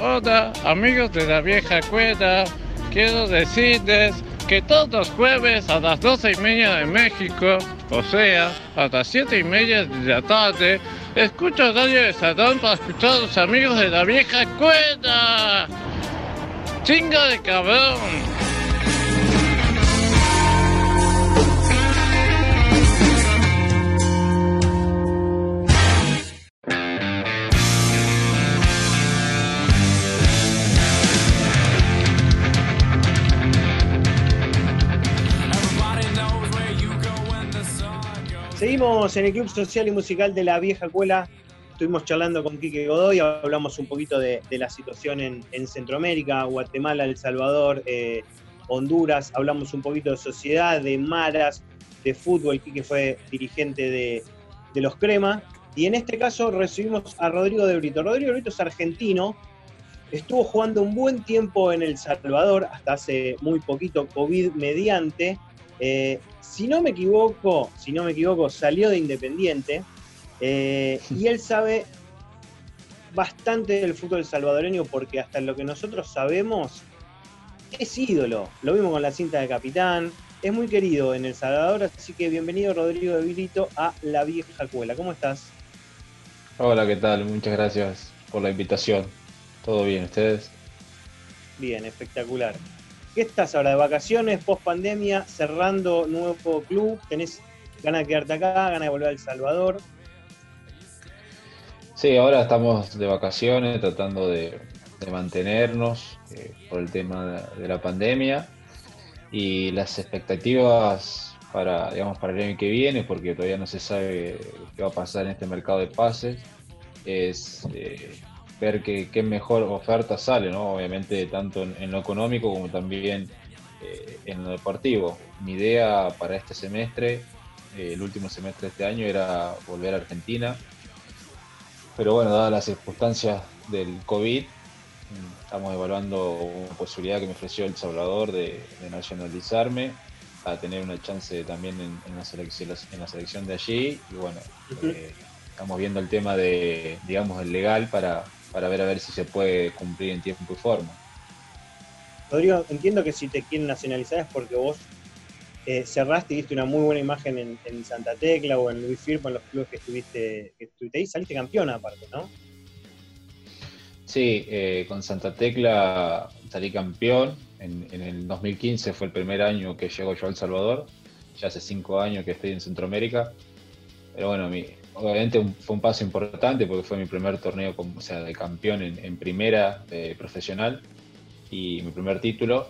Hola, amigos de la vieja escuela. Quiero decirles que todos los jueves a las 12 y media de México, o sea, a las 7 y media de la tarde, escucho Radio de Salón para escuchar a los amigos de la vieja escuela. ¡Chinga de cabrón! Seguimos en el Club Social y Musical de la Vieja Escuela. Estuvimos charlando con Quique Godoy, hablamos un poquito de, la situación en, Centroamérica, Guatemala, El Salvador, eh, Honduras, hablamos un poquito de sociedad, de maras, de fútbol. Quique fue dirigente de, los Crema. Y en este caso recibimos a Rodrigo de Brito. Rodrigo de Brito es argentino, estuvo jugando un buen tiempo en El Salvador, hasta hace muy poquito, COVID mediante. Eh, si no me equivoco, si no me equivoco, salió de Independiente eh, y él sabe bastante del fútbol salvadoreño porque hasta lo que nosotros sabemos es ídolo. Lo vimos con la cinta de capitán, es muy querido en El Salvador, así que bienvenido Rodrigo de Vilito a La Vieja Cuela. ¿Cómo estás? Hola, ¿qué tal? Muchas gracias por la invitación. ¿Todo bien, ustedes? Bien, espectacular. ¿Qué estás ahora de vacaciones, post pandemia, cerrando nuevo club? ¿Tenés ganas de quedarte acá, ganas de volver a El Salvador? Sí, ahora estamos de vacaciones tratando de, mantenernos eh, por el tema de, la pandemia y las expectativas para, digamos, para el año que viene, porque todavía no se sabe qué va a pasar en este mercado de pases, es eh, ver qué, mejor oferta sale, ¿no? Obviamente tanto en, lo económico como también eh, en lo deportivo. Mi idea para este semestre, eh, el último semestre de este año, era volver a Argentina. Pero bueno, dadas las circunstancias del COVID, estamos evaluando una posibilidad que me ofreció El Salvador de, nacionalizarme, a tener una chance también en, la, selección, en la selección de allí. Y bueno, eh, estamos viendo el tema de, digamos, el legal para, para ver a ver si se puede cumplir en tiempo y forma. Rodrigo, entiendo que si te quieren nacionalizar es porque vos eh, cerraste y diste una muy buena imagen en, Santa Tecla o en Luis Firpo, en los clubes que estuviste, que estuviste ahí, saliste campeón aparte, ¿no? Sí, eh, con Santa Tecla salí campeón. En, en, el 2015 fue el primer año que llegó yo a El Salvador. Ya hace cinco años que estoy en Centroamérica. Pero bueno, mi, obviamente fue un paso importante porque fue mi primer torneo como, o sea, de campeón en, primera profesional y mi primer título.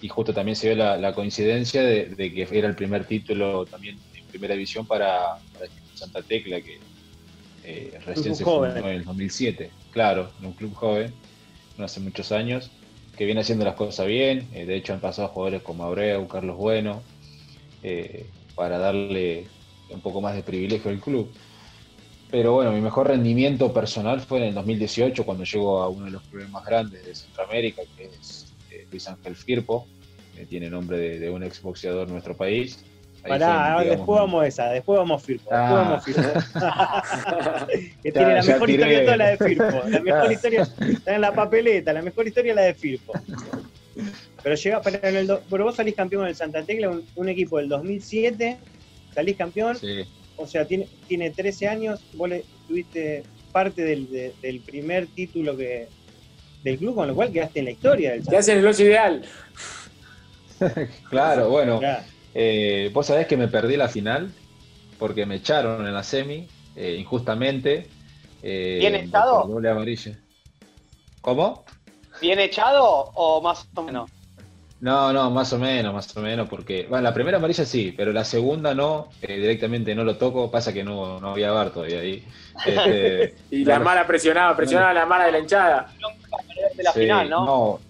Y justo también se dio la, coincidencia de, que era el primer título también en primera división para, Santa Tecla, que eh, recién se fundó en el 2007. Claro, en un club joven, no hace muchos años, que viene haciendo las cosas bien. Eh, de hecho, han pasado jugadores como Abreu, Carlos Bueno, eh, para darle un poco más de privilegio al club. Pero bueno, mi mejor rendimiento personal fue en el 2018, cuando llegó a uno de los clubes más grandes de Centroamérica, que es eh, Luis Ángel Firpo, que tiene nombre de, un exboxeador de nuestro país. Pará, después vamos a esa, después vamos a Firpo. Después vamos a Firpo. que tiene la mejor historia toda la de Firpo. La mejor historia está en la papeleta, la mejor historia es la de Firpo. Pero llega, pero, en el pero vos salís campeón del Santa Tecla, un, un, equipo del 2007, salís campeón. Sí o sea, tiene, tiene 13 años, vos le, tuviste parte del, primer título que del club, con lo cual quedaste en la historia. Del Te hacen el ocho ideal. claro, bueno. Eh, vos sabés que me perdí la final porque me echaron en la semi, eh, injustamente. Eh, ¿Bien echado? ¿Cómo? ¿Bien echado o más o menos? No, no, más o menos, más o menos, porque, bueno, la primera amarilla sí, pero la segunda no, eh, directamente no lo toco, pasa que no, no había bar todavía ahí. Este, y la mala presionaba, presionaba la mala de la hinchada. De la final, ¿no? No,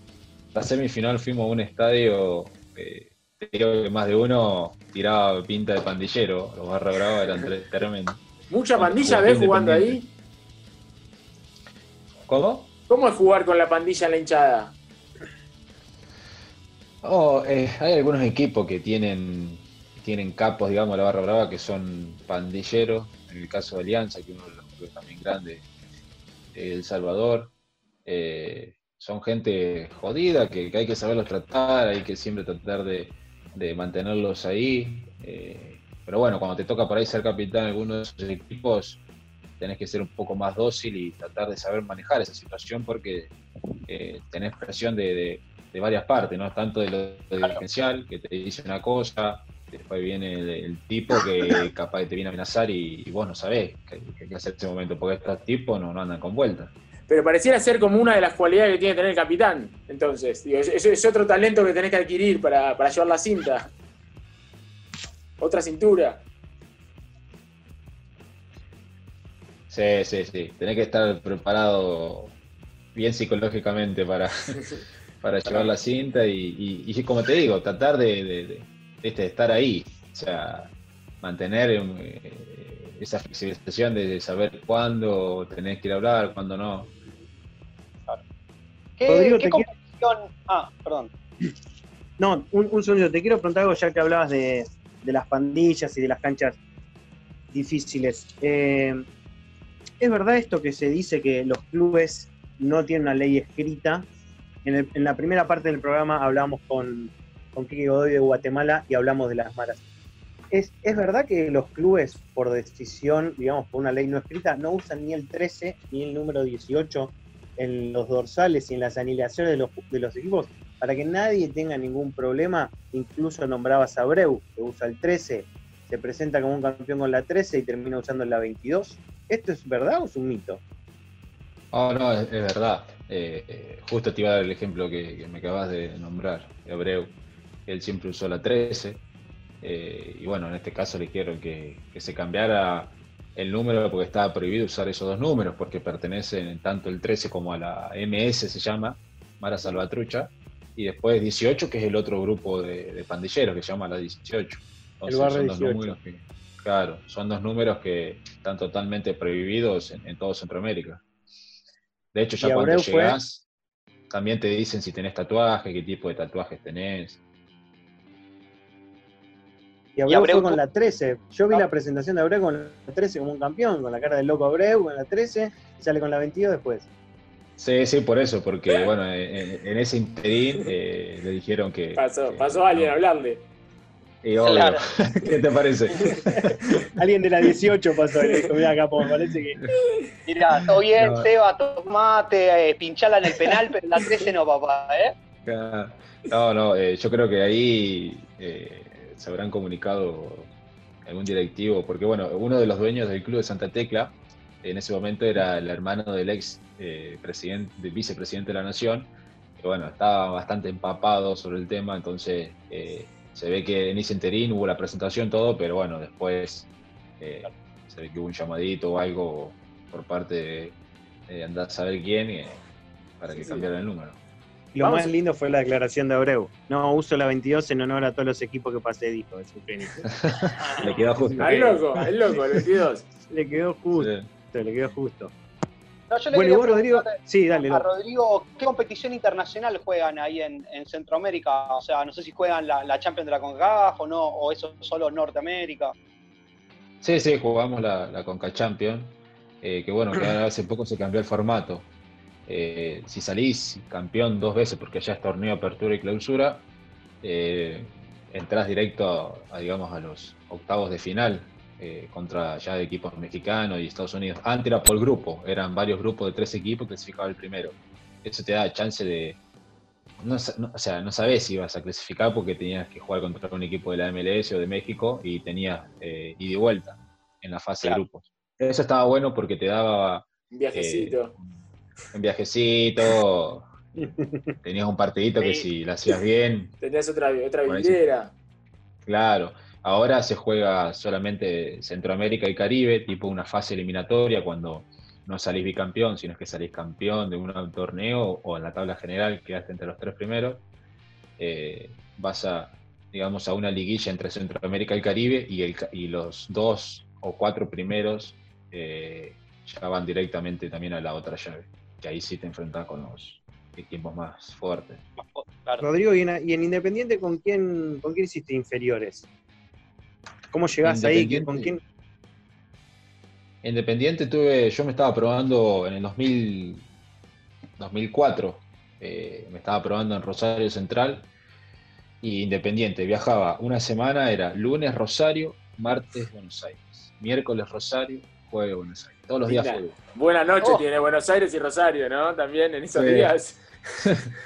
la semifinal fuimos a un estadio, eh, creo que más de uno tiraba pinta de pandillero, los barra bravos eran tremendos. ¿Mucha pandilla ves jugando ahí? ¿Cómo? ¿Cómo es jugar con la pandilla en la hinchada? Oh, eh, hay algunos equipos que tienen, tienen capos, digamos, la barra brava, que son pandilleros, en el caso de Alianza, que uno de los clubes también grandes, El Salvador, eh, son gente jodida, que, hay que saberlos tratar, hay que siempre tratar de, mantenerlos ahí. Eh, pero bueno, cuando te toca por ahí ser capitán de alguno de esos equipos, tenés que ser un poco más dócil y tratar de saber manejar esa situación porque eh, tenés presión de, varias partes, ¿no? Tanto de lo dirigencial, que te dice una cosa, después viene el, tipo que capaz te viene a amenazar y, vos no sabés qué, qué hacer en ese momento, porque estos tipos no, no andan con vueltas pero pareciera ser como una de las cualidades que tiene que tener el capitán. Entonces, es, otro talento que tenés que adquirir para, llevar la cinta. Otra cintura. Sí, sí, sí. Tenés que estar preparado bien psicológicamente para, para llevar la cinta y, y, como te digo, tratar de, estar ahí. O sea, mantener eh, esa flexibilización de saber cuándo tenés que ir a hablar, cuándo no. ¿Qué? Ah, perdón. No, un, segundo, te quiero preguntar algo ya que hablabas de, las pandillas y de las canchas difíciles. Eh, ¿Es verdad esto que se dice que los clubes no tienen una ley escrita? En, la primera parte del programa hablábamos con, con Kiki Godoy de Guatemala y hablamos de las maras. ¿Es, ¿Es verdad que los clubes, por decisión, digamos, por una ley no escrita, no usan ni el 13 ni el número 18 en los dorsales y en las anilaciones de los, de los equipos, para que nadie tenga ningún problema, incluso nombrabas a Breu, que usa el 13, se presenta como un campeón con la 13 y termina usando la 22. ¿Esto es verdad o es un mito? Oh, no, es, verdad. Eh, eh, justo te iba a dar el ejemplo que, me acabas de nombrar, Abreu. Él siempre usó la 13. Eh, y bueno, en este caso le quiero que, que se cambiara el número porque estaba prohibido usar esos dos números porque pertenecen tanto el 13 como a la MS se llama, Mara Salvatrucha, y después 18 que es el otro grupo de, pandilleros que se llama la 18. son Dos números que, claro, son dos números que están totalmente prohibidos en, todo Centroamérica. De hecho, ya cuando llegas, también te dicen si tenés tatuaje, qué tipo de tatuajes tenés. Y Abreu, fue con la 13. Yo vi la presentación de Abreu con la 13 como un campeón, con la cara del loco Abreu con la 13, y sale con la 22 después. Sí, sí, por eso, porque bueno, en, ese interín eh, le dijeron que. Pasó, pasó alguien a hablarle. Y claro. ¿Qué te parece? alguien de la 18 pasó y dijo, mira acá, me parece que. Mira, todo bien, no. Seba, tomate, eh, pinchala en el penal, pero en la 13 no, papá, ¿eh? No, no, eh, yo creo que ahí eh, se habrán comunicado algún directivo, porque bueno, uno de los dueños del club de Santa Tecla en ese momento era el hermano del ex eh, presidente, del vicepresidente de la nación, que bueno, estaba bastante empapado sobre el tema, entonces se ve que en ese interín hubo la presentación, todo, pero bueno, después eh, se ve que hubo un llamadito o algo por parte de, andar a saber quién para que cambiaran el número. Lo más lindo fue la declaración de Abreu. No uso la 22 en honor a todos los equipos que pasé, dijo. le quedó justo. Es loco, es loco, el 22. le quedó justo, le quedó justo. No, yo le bueno, vos, Rodrigo, sí, dale, a Rodrigo, ¿qué competición internacional juegan ahí en, Centroamérica? O sea, no sé si juegan la, Champions de la CONCACAF o no, o eso solo Norteamérica. Sí, sí, jugamos la, la CONCA Champions, eh, que bueno, que hace poco se cambió el formato. Eh, si salís campeón dos veces, porque ya es torneo, apertura y clausura, eh, entrás directo a, digamos, a los octavos de final eh, contra ya de equipos mexicanos y Estados Unidos. Antes era por grupo, eran varios grupos de tres equipos, clasificaba el primero. Eso te da chance de. No, o sea, no sabes si ibas a clasificar porque tenías que jugar contra un equipo de la MLS o de México y tenías ida y vuelta en la fase de grupos. Eso estaba bueno porque te daba. Un viajecito un viajecito, tenías un partidito que si lo hacías bien. Tenías otra, otra vidriera. Claro, ahora se juega solamente Centroamérica y Caribe, tipo una fase eliminatoria cuando no salís bicampeón, sino que salís campeón de un torneo o en la tabla general quedaste entre los tres primeros. Eh, vas a, digamos, a una liguilla entre Centroamérica y Caribe y, el, y los dos o cuatro primeros eh, ya van directamente también a la otra llave que ahí sí te enfrentas con los equipos más fuertes. Rodrigo, ¿y en, Independiente con quién, con quién hiciste inferiores? ¿Cómo llegás ahí? ¿Con quién? Independiente tuve, yo me estaba probando en el 2000, 2004, eh, me estaba probando en Rosario Central y Independiente viajaba una semana, era lunes Rosario, martes Buenos Aires, miércoles Rosario, jueves Buenos Aires, todos los días fútbol. Buena noche oh. tiene Buenos Aires y Rosario, ¿no? También en esos días.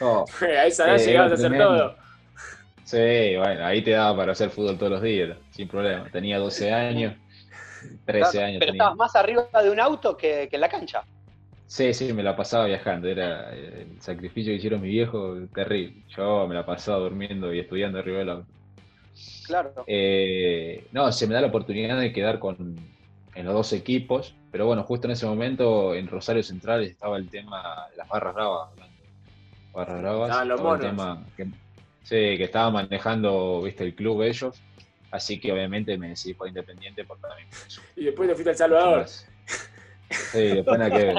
Oh. a esa edad llegabas a hacer todo. Sí, bueno, ahí te daba para hacer fútbol todos los días, sin problema. Tenía 12 años. 13 años. Pero estabas más arriba de un auto que, en la cancha. Sí, sí, me la pasaba viajando. Era el sacrificio que hicieron mi viejo terrible. Yo me la pasaba durmiendo y estudiando arriba del auto. Claro. Eh, no, se me da la oportunidad de quedar con, en los dos equipos, pero bueno, justo en ese momento en Rosario Central estaba el tema de las barras bravas. Barras bravas. Ah, los monos. El tema que, sí, que estaba manejando, viste, el club ellos. Así que obviamente me decidí por Independiente por también. Y después te fuiste a El Salvador. Sí, después nada que ver.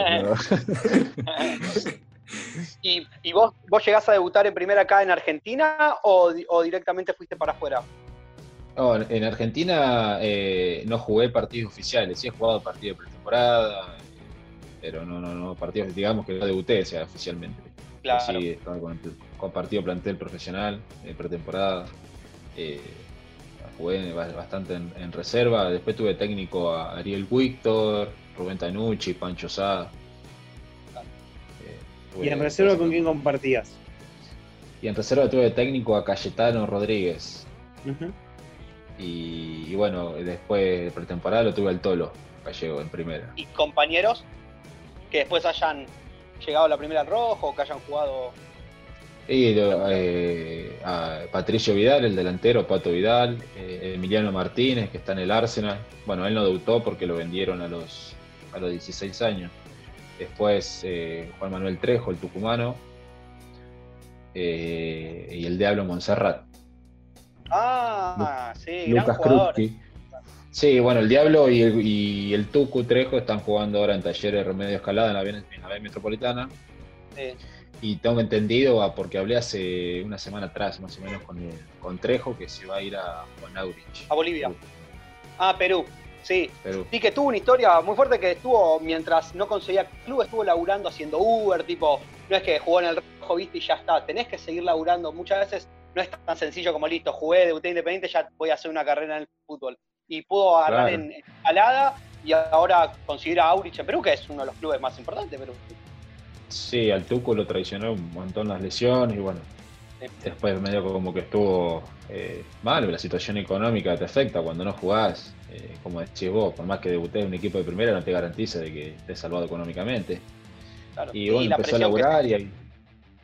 ¿Y, vos, vos llegás a debutar en primera acá en Argentina o, directamente fuiste para afuera? No, en Argentina eh, no jugué partidos oficiales, sí he jugado partidos de pretemporada, pero no, no, no, partidos, digamos que no debuté, o sea, oficialmente. Claro. Sí, estaba con, con partido plantel profesional, de pretemporada. Eh, jugué bastante en, reserva. Después tuve técnico a Ariel Víctor, Rubén Tanucci, Pancho Sá. Eh, ¿Y en reserva con quién compartías? Y en reserva tuve técnico a Cayetano Rodríguez. y, bueno, después de pretemporada lo tuve al Tolo, Gallego, en primera. ¿Y compañeros que después hayan llegado a la primera rojo o que hayan jugado y eh, a Patricio Vidal, el delantero, Pato Vidal, eh, Emiliano Martínez, que está en el Arsenal. Bueno, él no debutó porque lo vendieron a los, a los 16 años. Después eh, Juan Manuel Trejo, el tucumano. y el Diablo Montserrat. Ah, sí, Lucas Krupke. Sí, bueno, el Diablo y el, y el, Tucu Trejo están jugando ahora en Talleres Remedio Escalada en la en la B Metropolitana. Sí y tengo entendido, porque hablé hace una semana atrás más o menos con, con Trejo, que se va a ir a Juan Aurich. A Bolivia. Ah, Perú. Sí. Perú. Sí, que tuvo una historia muy fuerte que estuvo, mientras no conseguía club, estuvo laburando haciendo Uber, tipo, no es que jugó en el rojo, viste, y ya está. Tenés que seguir laburando. Muchas veces no es tan sencillo como listo, jugué, debuté independiente, ya voy a hacer una carrera en el fútbol. Y pudo agarrar en, escalada y ahora conseguir a Aurich en Perú, que es uno de los clubes más importantes de Perú. Sí, al Tuco lo traicionó un montón las lesiones y bueno, después medio como que estuvo eh, mal, la situación económica te afecta cuando no jugás, eh, como decís vos, por más que debutés en un equipo de primera no te garantiza de que estés salvado económicamente. Y bueno, empezó a laburar y.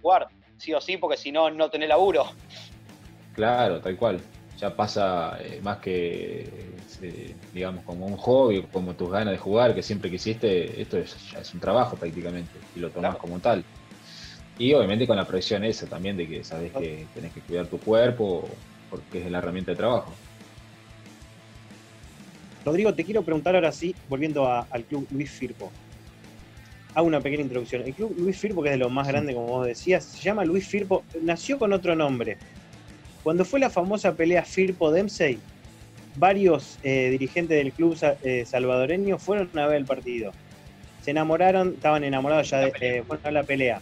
Jugar, sí o sí, porque si no, no tenés laburo. Claro, tal cual. Ya pasa eh, más que eh, digamos, como un hobby, como tus ganas de jugar, que siempre quisiste, esto es, ya es un trabajo prácticamente, y lo tomas como tal. Y obviamente con la presión esa también de que sabes que tenés que cuidar tu cuerpo, porque es la herramienta de trabajo. Rodrigo, te quiero preguntar ahora sí, volviendo al club Luis Firpo. Hago una pequeña introducción. El club Luis Firpo, que es de lo más grande, como vos decías, se llama Luis Firpo, nació con otro nombre. Cuando fue la famosa pelea Firpo-Dempsey, varios eh, dirigentes del club eh, salvadoreño fueron a ver el partido. Se enamoraron, estaban enamorados ya de eh, fueron a la pelea.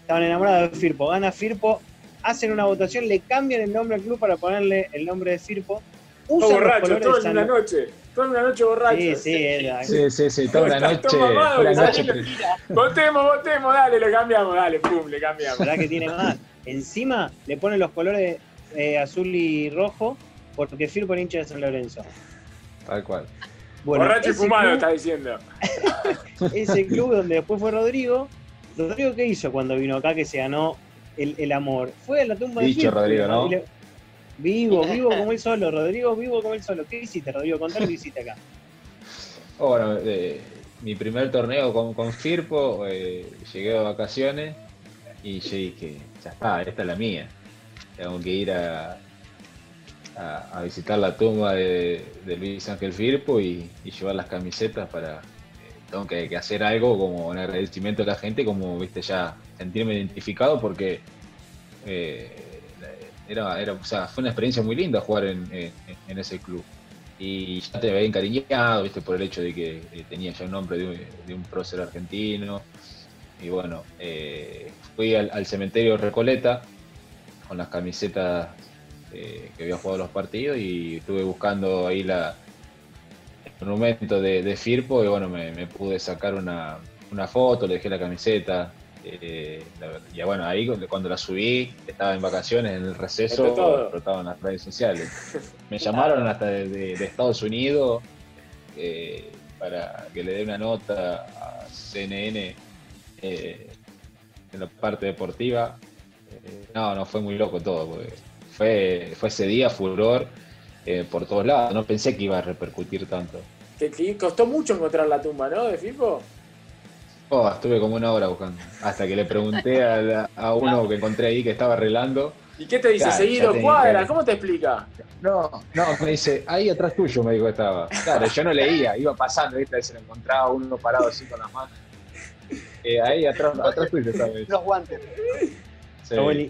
Estaban enamorados de Firpo. Gana Firpo, hacen una votación, le cambian el nombre al club para ponerle el nombre de Firpo. Usan borracho, todo en una noche. Toda una noche borracho. Sí, sí, sí, sí, sí, toda una noche. Toda la noche. Votemos, votemos, dale, lo cambiamos, dale, pum, le cambiamos. ¿Verdad que tiene más? Encima le ponen los colores azul y rojo porque Firpo por hincha de San Lorenzo. Tal cual. Borracho y fumado, está diciendo. ese club donde después fue Rodrigo. ¿Rodrigo qué hizo cuando vino acá que se ganó el, amor? Fue a la tumba de Dicho Rodrigo, ¿no? Vivo, vivo como él solo, Rodrigo, vivo como él solo. ¿Qué hiciste, Rodrigo? Contame qué hiciste acá. Bueno, eh, mi primer torneo con, con Firpo, eh, llegué de vacaciones y yo dije, ya está, esta es la mía. Tengo que ir a, a, visitar la tumba de, Luis Ángel Firpo y, llevar las camisetas para. Eh, tengo que, hacer algo como un agradecimiento a la gente, como viste ya sentirme identificado porque eh, era, era, o sea, fue una experiencia muy linda jugar en, ese club. y ya te había encariñado, viste, por el hecho de que eh, tenía ya un nombre de un, prócer argentino. Y bueno, fui al, cementerio Recoleta con las camisetas eh, que había jugado los partidos y estuve buscando ahí la, el monumento de, Firpo y bueno, me, pude sacar una, una, foto, le dejé la camiseta. y bueno, ahí cuando la subí, estaba en vacaciones en el receso, explotaban las redes sociales. Me llamaron hasta de, Estados Unidos para que le dé una nota a CNN eh, en la parte deportiva. Eh, no, no, fue muy loco todo, porque fue, fue ese día furor eh, por todos lados. No pensé que iba a repercutir tanto. Que, costó mucho encontrar la tumba, ¿no? De Fipo. Oh, estuve como una hora buscando. Hasta que le pregunté a, uno que encontré ahí que estaba arreglando. ¿Y qué te dice? Seguido cuadra, ¿cómo te explica? No, no, me dice, ahí atrás tuyo me dijo que estaba. Claro, yo no leía, iba pasando, ¿viste? Se lo encontraba uno parado así con las manos. Eh, ahí atrás, atrás tuyo, ¿sabes? Los guantes.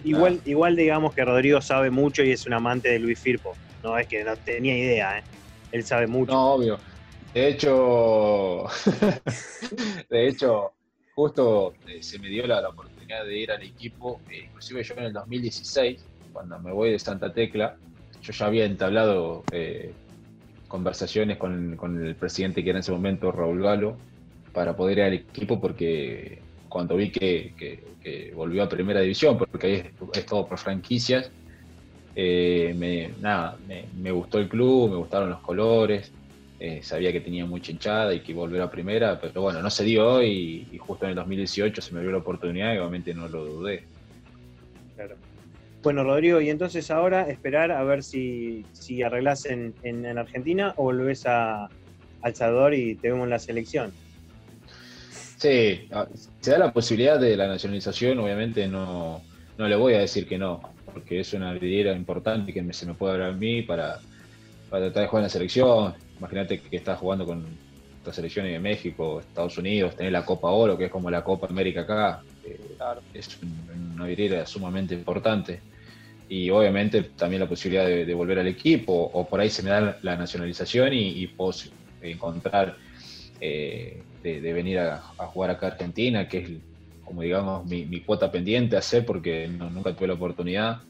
Igual, igual digamos que Rodrigo sabe mucho y es un amante de Luis Firpo. No es que no tenía idea, ¿eh? Él sabe mucho. No, obvio. De hecho, de hecho, justo eh, se me dio la, oportunidad de ir al equipo, eh, inclusive yo en el 2016, cuando me voy de Santa Tecla, yo ya había entablado conversaciones con, con, el presidente que era en ese momento Raúl Galo, para poder ir al equipo porque cuando vi que, volvió a primera división, porque ahí es, todo por franquicias, eh, me, nada, me, gustó el club, me gustaron los colores, eh, sabía que tenía mucha hinchada y que volver a primera, pero bueno, no se dio y, justo en el 2018 se me dio la oportunidad y obviamente no lo dudé. Claro. Bueno, Rodrigo, y entonces ahora esperar a ver si, si arreglás en, en, Argentina o volvés a, El Salvador y te vemos en la selección. Sí, ah, se da la posibilidad de la nacionalización, obviamente no, no le voy a decir que no, porque es una vidriera importante que se me puede abrir a mí para, tratar de jugar en la selección. Imagínate que estás jugando con las selecciones de México, Estados Unidos, tener la Copa Oro, que es como la Copa América acá. Es una vidriera sumamente importante. Y obviamente también la posibilidad de, volver al equipo, o por ahí se me da la nacionalización y, y puedo encontrar eh, de, venir a, jugar acá a Argentina, que es como digamos mi, cuota pendiente a hacer porque nunca tuve la oportunidad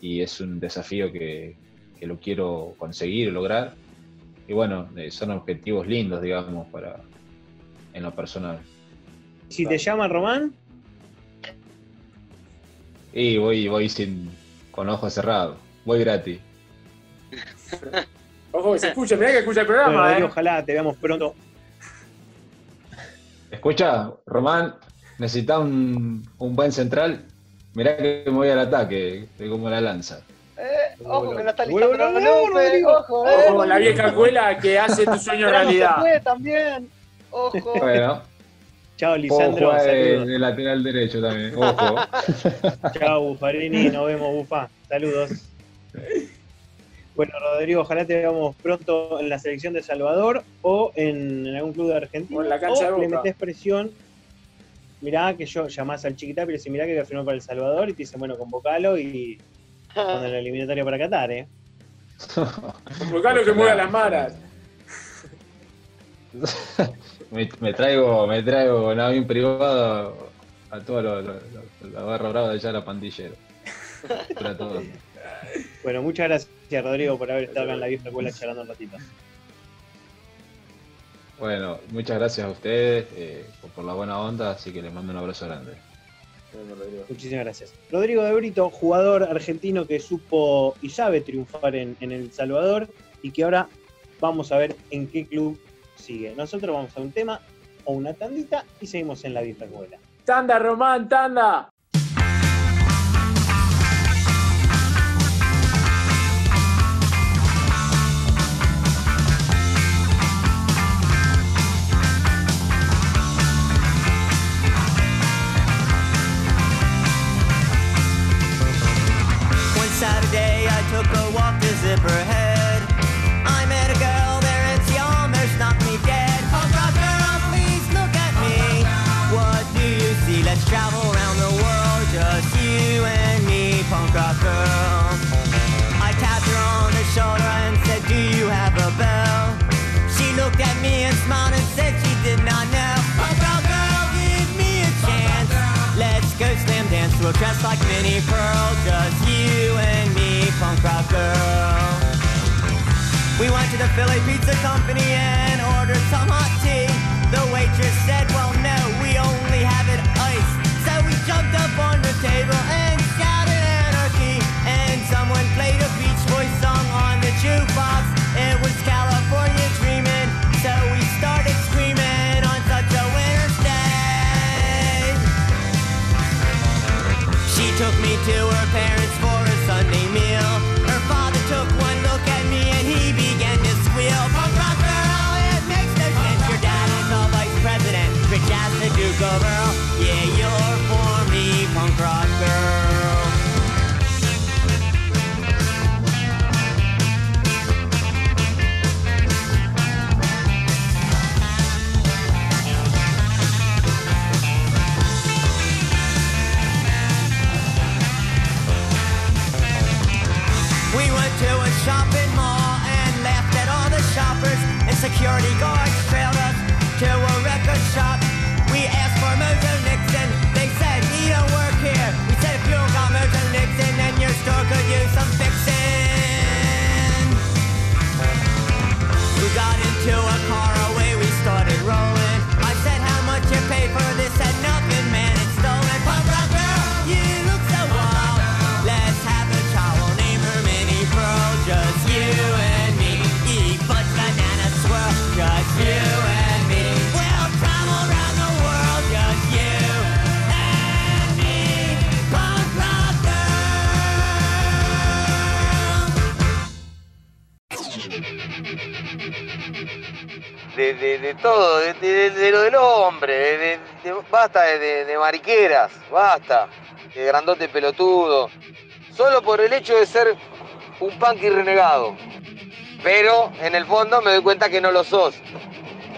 y es un desafío que, lo quiero conseguir, lograr. Y bueno, eh, son objetivos lindos, digamos, para en lo personal. Si te llama Román. Y voy, voy sin, con ojos cerrados, voy gratis. Ojo, se escucha, mirá que escucha el programa. Eh. Ojalá te veamos pronto Escucha, Román, necesita un, buen central. Mirá que me voy al ataque, de como la lanza. Eh, ojo que no está listo ojo, eh. Ojo, la vieja escuela que hace tu sueño realidad. también. Ojo. Bueno. Chao, Lisandro. En el lateral derecho también. Ojo. Chao, Bufarini. Nos vemos, Bufa. Saludos. Bueno, Rodrigo, ojalá te veamos pronto en la selección de Salvador o en, algún club de Argentina. O en la cancha de le metes presión. Mirá que yo llamás al chiquita, pero si mirá que firmó para El Salvador y te dicen, bueno, convocalo y con la eliminatoria para Qatar, ¿eh? Convocalo que mueva las maras. me, traigo, me traigo un avión privado a toda la barra brava de allá la pandillero. Para todos. Bueno, muchas gracias, Rodrigo, por haber estado acá en la vieja escuela charlando un ratito. Bueno, muchas gracias a ustedes eh, por, la buena onda, así que les mando un abrazo grande. Muchísimas gracias. Rodrigo de Brito, jugador argentino que supo y sabe triunfar en, en, El Salvador y que ahora vamos a ver en qué club sigue. Nosotros vamos a un tema o una tandita y seguimos en la vieja escuela. Tanda, Román, tanda. You're dressed like Minnie Pearl, just you and me, punk rock girl. We went to the Philly Pizza Company and ordered some hot tea. The waitress said. to her parents. de, todo, de, lo del hombre, basta de, mariqueras, basta, de grandote pelotudo, solo por el hecho de ser un punk y renegado. Pero en el fondo me doy cuenta que no lo sos,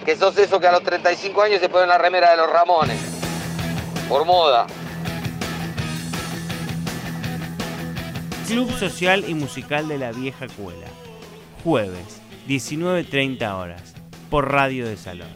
que sos eso que a los 35 años se pone en la remera de los Ramones, por moda. Club Social y Musical de la Vieja Cuela, jueves, 19.30 horas por Radio de Salón.